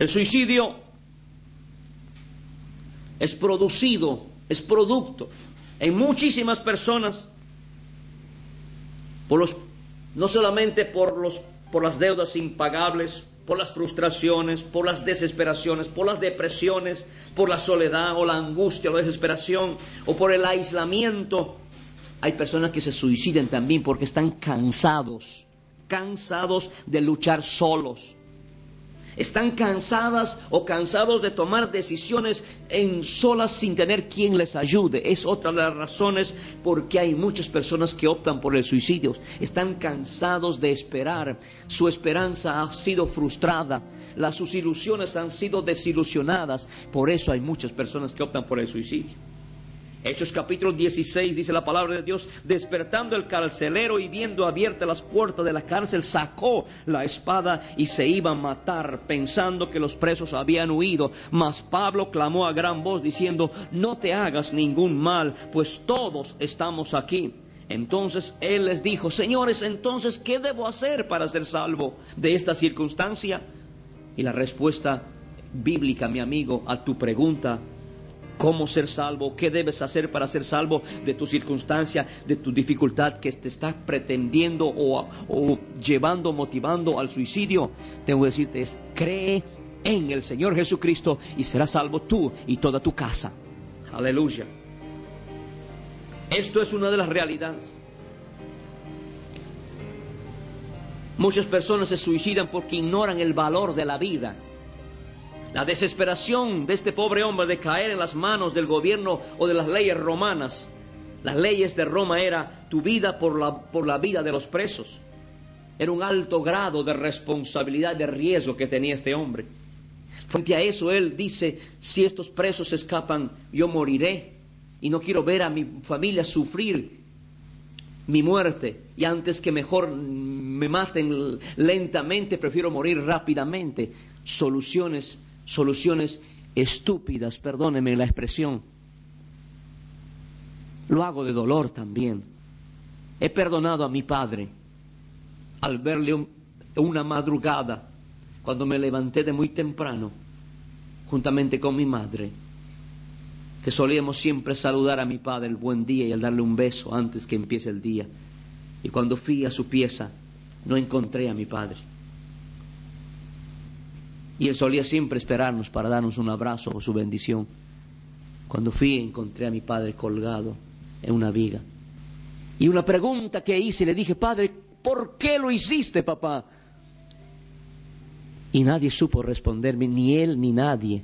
El suicidio es producido, es producto en muchísimas personas por los no solamente por los por las deudas impagables, por las frustraciones, por las desesperaciones, por las depresiones, por la soledad o la angustia o la desesperación o por el aislamiento. Hay personas que se suicidan también porque están cansados, cansados de luchar solos están cansadas o cansados de tomar decisiones en solas sin tener quien les ayude. Es otra de las razones por qué hay muchas personas que optan por el suicidio. Están cansados de esperar. Su esperanza ha sido frustrada. Las sus ilusiones han sido desilusionadas. Por eso hay muchas personas que optan por el suicidio. Hechos capítulo 16 dice la palabra de Dios, despertando el carcelero y viendo abiertas las puertas de la cárcel, sacó la espada y se iba a matar, pensando que los presos habían huido. Mas Pablo clamó a gran voz diciendo, no te hagas ningún mal, pues todos estamos aquí. Entonces él les dijo, señores, entonces, ¿qué debo hacer para ser salvo de esta circunstancia? Y la respuesta bíblica, mi amigo, a tu pregunta cómo ser salvo, qué debes hacer para ser salvo de tu circunstancia, de tu dificultad que te está pretendiendo o, o llevando, motivando al suicidio, tengo que decirte es, cree en el Señor Jesucristo y serás salvo tú y toda tu casa. Aleluya. Esto es una de las realidades. Muchas personas se suicidan porque ignoran el valor de la vida. La desesperación de este pobre hombre de caer en las manos del gobierno o de las leyes romanas. Las leyes de Roma era tu vida por la, por la vida de los presos. Era un alto grado de responsabilidad, de riesgo que tenía este hombre. Frente a eso él dice, si estos presos escapan, yo moriré. Y no quiero ver a mi familia sufrir mi muerte. Y antes que mejor me maten lentamente, prefiero morir rápidamente. Soluciones soluciones estúpidas, perdóneme la expresión. Lo hago de dolor también. He perdonado a mi padre al verle una madrugada, cuando me levanté de muy temprano, juntamente con mi madre, que solíamos siempre saludar a mi padre el buen día y al darle un beso antes que empiece el día. Y cuando fui a su pieza, no encontré a mi padre. Y él solía siempre esperarnos para darnos un abrazo o su bendición. Cuando fui encontré a mi padre colgado en una viga. Y una pregunta que hice, le dije, padre, ¿por qué lo hiciste, papá? Y nadie supo responderme, ni él ni nadie,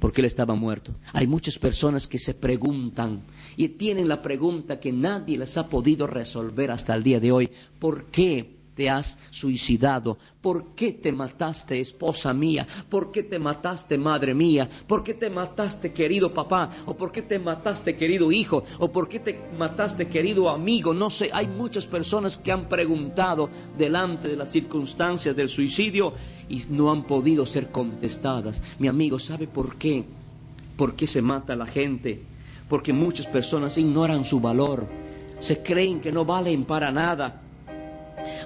porque él estaba muerto. Hay muchas personas que se preguntan y tienen la pregunta que nadie les ha podido resolver hasta el día de hoy. ¿Por qué? Te has suicidado? ¿Por qué te mataste, esposa mía? ¿Por qué te mataste, madre mía? ¿Por qué te mataste, querido papá? ¿O por qué te mataste, querido hijo? ¿O por qué te mataste, querido amigo? No sé, hay muchas personas que han preguntado delante de las circunstancias del suicidio y no han podido ser contestadas. Mi amigo, ¿sabe por qué? ¿Por qué se mata la gente? Porque muchas personas ignoran su valor. Se creen que no valen para nada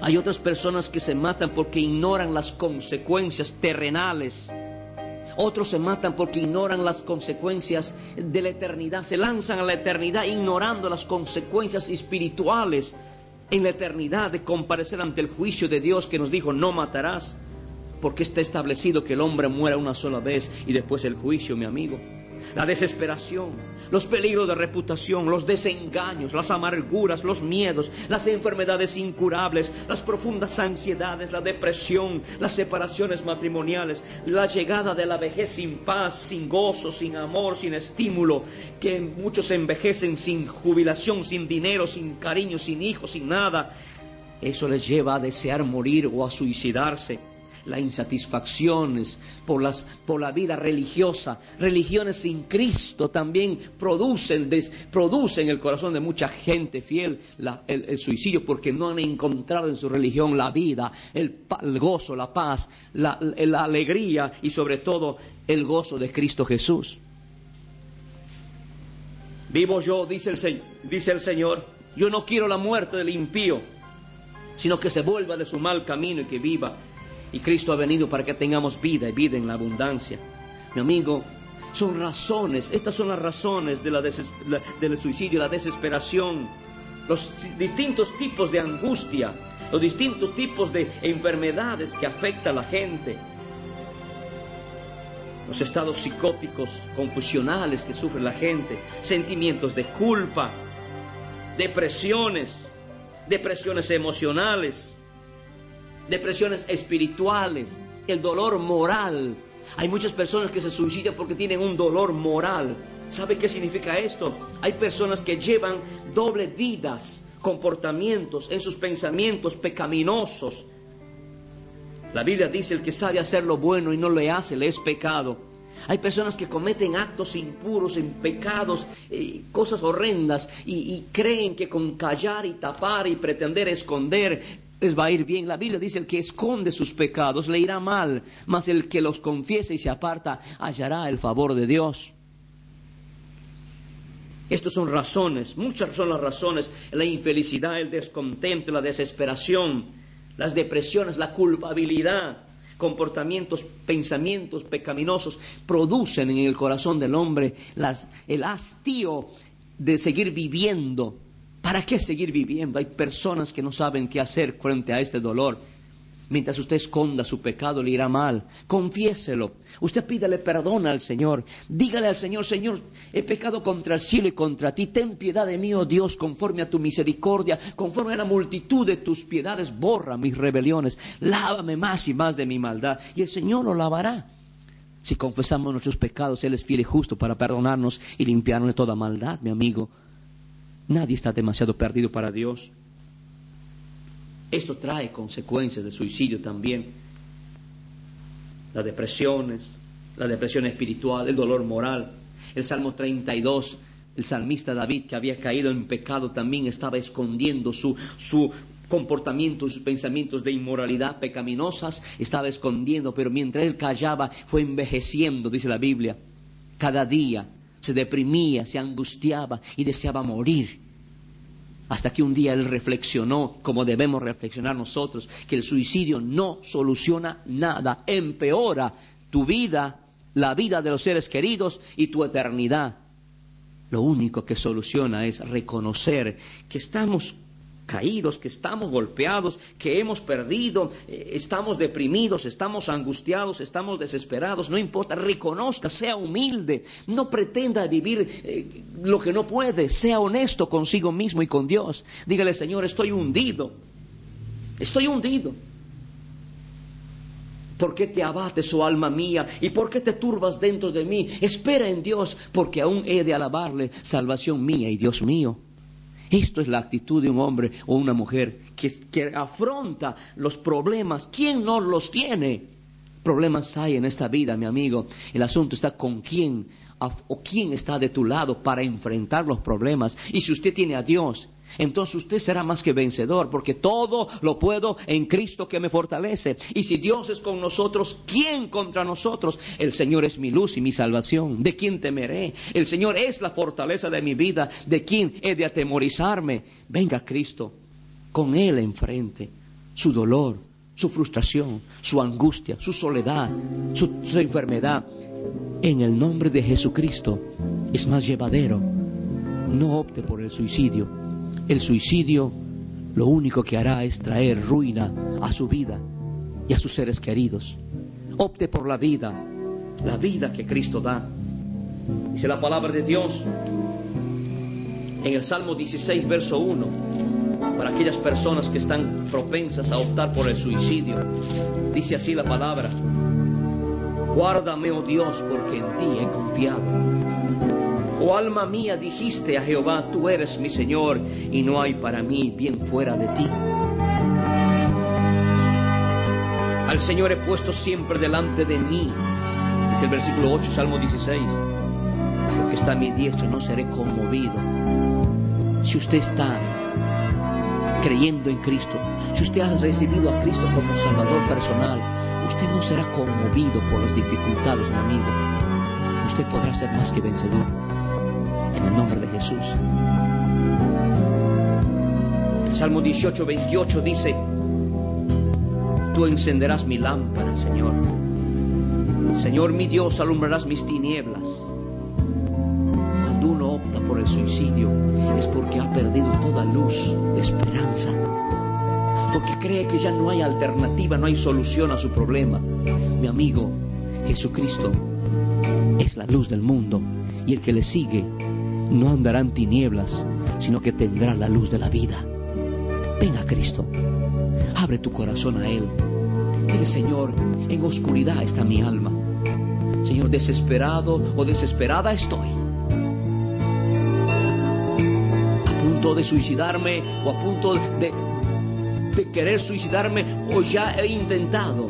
hay otras personas que se matan porque ignoran las consecuencias terrenales. Otros se matan porque ignoran las consecuencias de la eternidad. Se lanzan a la eternidad ignorando las consecuencias espirituales en la eternidad de comparecer ante el juicio de Dios que nos dijo no matarás. Porque está establecido que el hombre muera una sola vez y después el juicio, mi amigo. La desesperación, los peligros de reputación, los desengaños, las amarguras, los miedos, las enfermedades incurables, las profundas ansiedades, la depresión, las separaciones matrimoniales, la llegada de la vejez sin paz, sin gozo, sin amor, sin estímulo, que muchos envejecen sin jubilación, sin dinero, sin cariño, sin hijos, sin nada. Eso les lleva a desear morir o a suicidarse las insatisfacciones por, las, por la vida religiosa. Religiones sin Cristo también producen, producen en el corazón de mucha gente fiel el, suicidio porque no han encontrado en su religión la vida, el, gozo, la paz, la, la alegría y sobre todo el gozo de Cristo Jesús. Vivo yo, dice el, dice el Señor, yo no quiero la muerte del impío, sino que se vuelva de su mal camino y que viva y Cristo ha venido para que tengamos vida y vida en la abundancia. Mi amigo, son razones, estas son las razones del suicidio, la desesperación, los distintos tipos de angustia, los distintos tipos de enfermedades que afectan a la gente, los estados psicóticos, confusionales que sufre la gente, sentimientos de culpa, depresiones, depresiones emocionales, depresiones espirituales, el dolor moral. Hay muchas personas que se suicidan porque tienen un dolor moral. ¿Sabe qué significa esto? Hay personas que llevan doble vidas, comportamientos en sus pensamientos pecaminosos. La Biblia dice el que sabe hacer lo bueno y no le hace, le es pecado. Hay personas que cometen actos impuros, en pecados, eh, cosas horrendas y, y, creen que con callar y tapar y pretender esconder les va a ir bien. La Biblia dice, el que esconde sus pecados le irá mal, mas el que los confiesa y se aparta hallará el favor de Dios. Estas son razones, muchas son las razones, la infelicidad, el descontento, la desesperación, las depresiones, la culpabilidad, comportamientos, pensamientos pecaminosos, producen en el corazón del hombre el hastío de seguir viviendo ¿Para qué seguir viviendo? Hay personas que no saben qué hacer frente a este dolor. Mientras usted esconda su pecado, le irá mal. Confiéselo. Usted pídale perdón al Señor. Dígale al Señor, Señor, he pecado contra el cielo y contra ti. Ten piedad de mí, oh Dios, conforme a tu misericordia, conforme a la multitud de tus piedades. Borra mis rebeliones. Lávame más y más de mi maldad. Y el Señor lo lavará. Si confesamos nuestros pecados, Él es fiel y justo para perdonarnos y limpiarnos de toda maldad, mi amigo. Nadie está demasiado perdido para Dios. Esto trae consecuencias de suicidio también. Las depresiones, la depresión espiritual, el dolor moral. El Salmo 32, el salmista David, que había caído en pecado, también estaba escondiendo su, su comportamiento, sus pensamientos de inmoralidad pecaminosas, estaba escondiendo, pero mientras él callaba, fue envejeciendo, dice la Biblia. Cada día se deprimía, se angustiaba y deseaba morir. Hasta que un día él reflexionó, como debemos reflexionar nosotros, que el suicidio no soluciona nada, empeora tu vida, la vida de los seres queridos y tu eternidad. Lo único que soluciona es reconocer que estamos caídos, que estamos golpeados, que hemos perdido, eh, estamos deprimidos, estamos angustiados, estamos desesperados, no importa, reconozca, sea humilde, no pretenda vivir eh, lo que no puede, sea honesto consigo mismo y con Dios. Dígale, Señor, estoy hundido, estoy hundido. ¿Por qué te abates, oh alma mía? ¿Y por qué te turbas dentro de mí? Espera en Dios, porque aún he de alabarle, salvación mía y Dios mío. Esto es la actitud de un hombre o una mujer que, que afronta los problemas. ¿Quién no los tiene? Problemas hay en esta vida, mi amigo. El asunto está con quién o quién está de tu lado para enfrentar los problemas. Y si usted tiene a Dios, entonces usted será más que vencedor, porque todo lo puedo en Cristo que me fortalece. Y si Dios es con nosotros, ¿quién contra nosotros? El Señor es mi luz y mi salvación. ¿De quién temeré? El Señor es la fortaleza de mi vida. ¿De quién he de atemorizarme? Venga Cristo, con Él enfrente, su dolor, su frustración, su angustia, su soledad, su, su enfermedad. En el nombre de Jesucristo es más llevadero. No opte por el suicidio el suicidio lo único que hará es traer ruina a su vida y a sus seres queridos. Opte por la vida, la vida que Cristo da. Dice la palabra de Dios en el Salmo 16, verso 1, para aquellas personas que están propensas a optar por el suicidio. Dice así la palabra, guárdame, oh Dios, porque en ti he confiado. Oh alma mía, dijiste a Jehová, tú eres mi Señor y no hay para mí bien fuera de ti. Al Señor he puesto siempre delante de mí, dice el versículo 8, Salmo 16, porque está a mi diestra, no seré conmovido. Si usted está creyendo en Cristo, si usted ha recibido a Cristo como Salvador personal, usted no será conmovido por las dificultades, mi amigo. Usted podrá ser más que vencedor. En el nombre de Jesús. El Salmo 18, 28 dice, Tú encenderás mi lámpara, Señor. Señor mi Dios, alumbrarás mis tinieblas. Cuando uno opta por el suicidio es porque ha perdido toda luz de esperanza. Porque cree que ya no hay alternativa, no hay solución a su problema. Mi amigo, Jesucristo es la luz del mundo y el que le sigue no andará en tinieblas, sino que tendrá la luz de la vida. Ven a Cristo. Abre tu corazón a Él. Dile, Señor, en oscuridad está mi alma. Señor, desesperado o desesperada estoy. A punto de suicidarme o a punto de, de querer suicidarme o ya he intentado.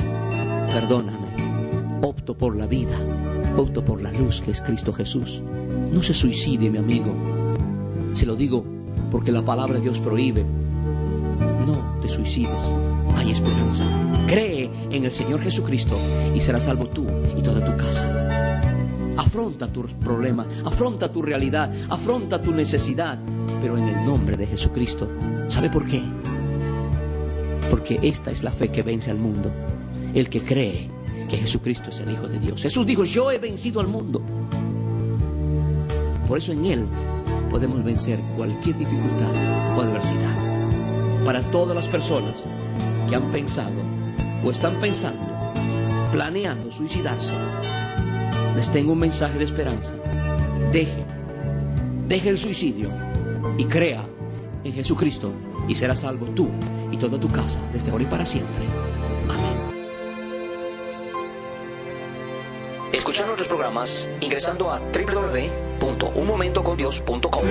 Perdóname. Opto por la vida. Opto por la luz que es Cristo Jesús. No se suicide, mi amigo. Se lo digo porque la palabra de Dios prohíbe no te suicides. Hay esperanza. Cree en el Señor Jesucristo y serás salvo tú y toda tu casa. Afronta tus problemas, afronta tu realidad, afronta tu necesidad, pero en el nombre de Jesucristo. ¿Sabe por qué? Porque esta es la fe que vence al mundo. El que cree que Jesucristo es el Hijo de Dios. Jesús dijo, yo he vencido al mundo. Por eso en Él podemos vencer cualquier dificultad o adversidad para todas las personas que han pensado o están pensando, planeando suicidarse. Les tengo un mensaje de esperanza. Deje, deje el suicidio y crea en Jesucristo y serás salvo tú y toda tu casa desde ahora y para siempre. Escucha nuestros programas ingresando a www.unmomentocondios.com.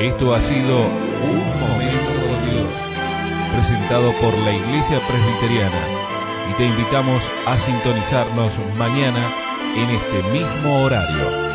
Esto ha sido Un Momento con Dios, presentado por la Iglesia Presbiteriana. Y te invitamos a sintonizarnos mañana en este mismo horario.